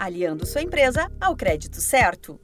aliando sua empresa ao crédito certo.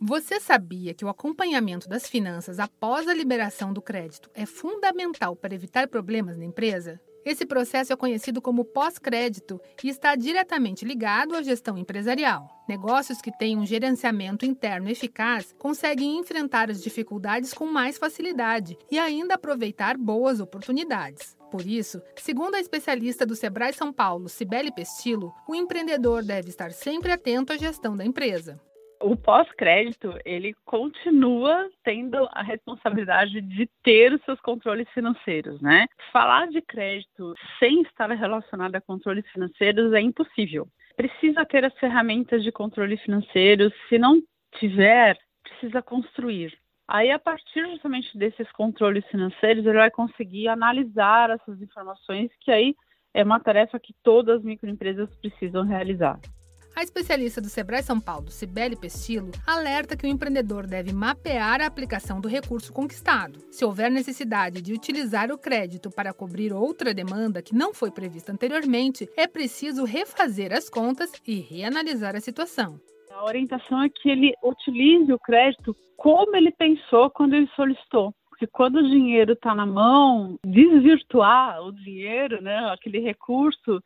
Você sabia que o acompanhamento das finanças após a liberação do crédito é fundamental para evitar problemas na empresa? Esse processo é conhecido como pós-crédito e está diretamente ligado à gestão empresarial. Negócios que têm um gerenciamento interno eficaz conseguem enfrentar as dificuldades com mais facilidade e ainda aproveitar boas oportunidades. Por isso, segundo a especialista do Sebrae São Paulo, Cibele Pestilo, o empreendedor deve estar sempre atento à gestão da empresa o pós-crédito ele continua tendo a responsabilidade de ter os seus controles financeiros, né? Falar de crédito sem estar relacionado a controles financeiros é impossível. Precisa ter as ferramentas de controle financeiro. Se não tiver, precisa construir. Aí, a partir justamente desses controles financeiros, ele vai conseguir analisar essas informações, que aí é uma tarefa que todas as microempresas precisam realizar. A especialista do Sebrae São Paulo, Cibele Pestilo, alerta que o empreendedor deve mapear a aplicação do recurso conquistado. Se houver necessidade de utilizar o crédito para cobrir outra demanda que não foi prevista anteriormente, é preciso refazer as contas e reanalisar a situação. A orientação é que ele utilize o crédito como ele pensou quando ele solicitou. Porque quando o dinheiro está na mão, desvirtuar o dinheiro, né, aquele recurso,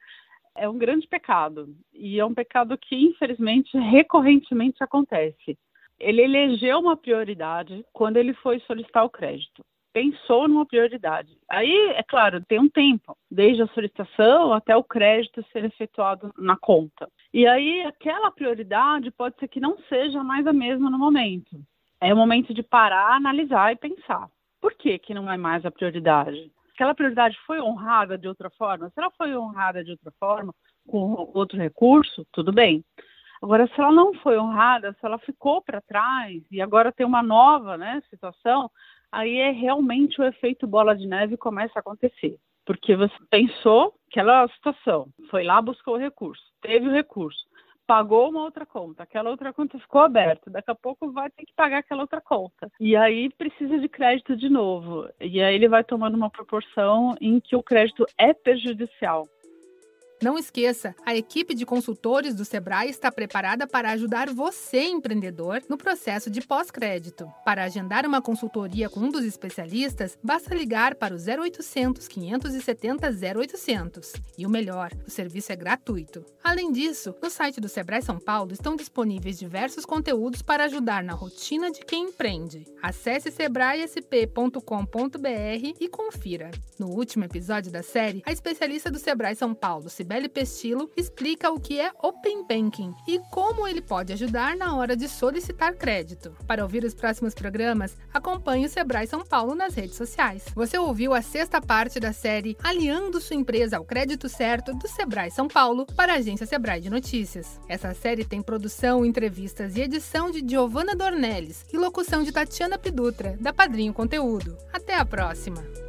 é um grande pecado. E é um pecado que, infelizmente, recorrentemente acontece. Ele elegeu uma prioridade quando ele foi solicitar o crédito. Pensou numa prioridade. Aí, é claro, tem um tempo, desde a solicitação até o crédito ser efetuado na conta. E aí, aquela prioridade pode ser que não seja mais a mesma no momento. É o momento de parar, analisar e pensar. Por que, que não é mais a prioridade? Aquela prioridade foi honrada de outra forma? Se ela foi honrada de outra forma, com outro recurso, tudo bem. Agora, se ela não foi honrada, se ela ficou para trás e agora tem uma nova né, situação, aí é realmente o efeito bola de neve começa a acontecer. Porque você pensou aquela situação, foi lá, buscou o recurso, teve o recurso pagou uma outra conta, aquela outra conta ficou aberta, daqui a pouco vai ter que pagar aquela outra conta. E aí precisa de crédito de novo. E aí ele vai tomando uma proporção em que o crédito é prejudicial. Não esqueça, a equipe de consultores do Sebrae está preparada para ajudar você, empreendedor, no processo de pós-crédito. Para agendar uma consultoria com um dos especialistas, basta ligar para o 0800 570 0800. E o melhor, o serviço é gratuito. Além disso, no site do Sebrae São Paulo estão disponíveis diversos conteúdos para ajudar na rotina de quem empreende. Acesse sebraesp.com.br e confira. No último episódio da série, a especialista do Sebrae São Paulo, Cibele Pestilo, explica o que é Open Banking e como ele pode ajudar na hora de solicitar crédito. Para ouvir os próximos programas, acompanhe o Sebrae São Paulo nas redes sociais. Você ouviu a sexta parte da série Aliando sua empresa ao crédito certo do Sebrae São Paulo para a agência Sebrae de Notícias. Essa série tem produção, entrevistas e edição de Giovanna Dornelles e locução de Tatiana Pidutra, da Padrinho Conteúdo. Até a próxima!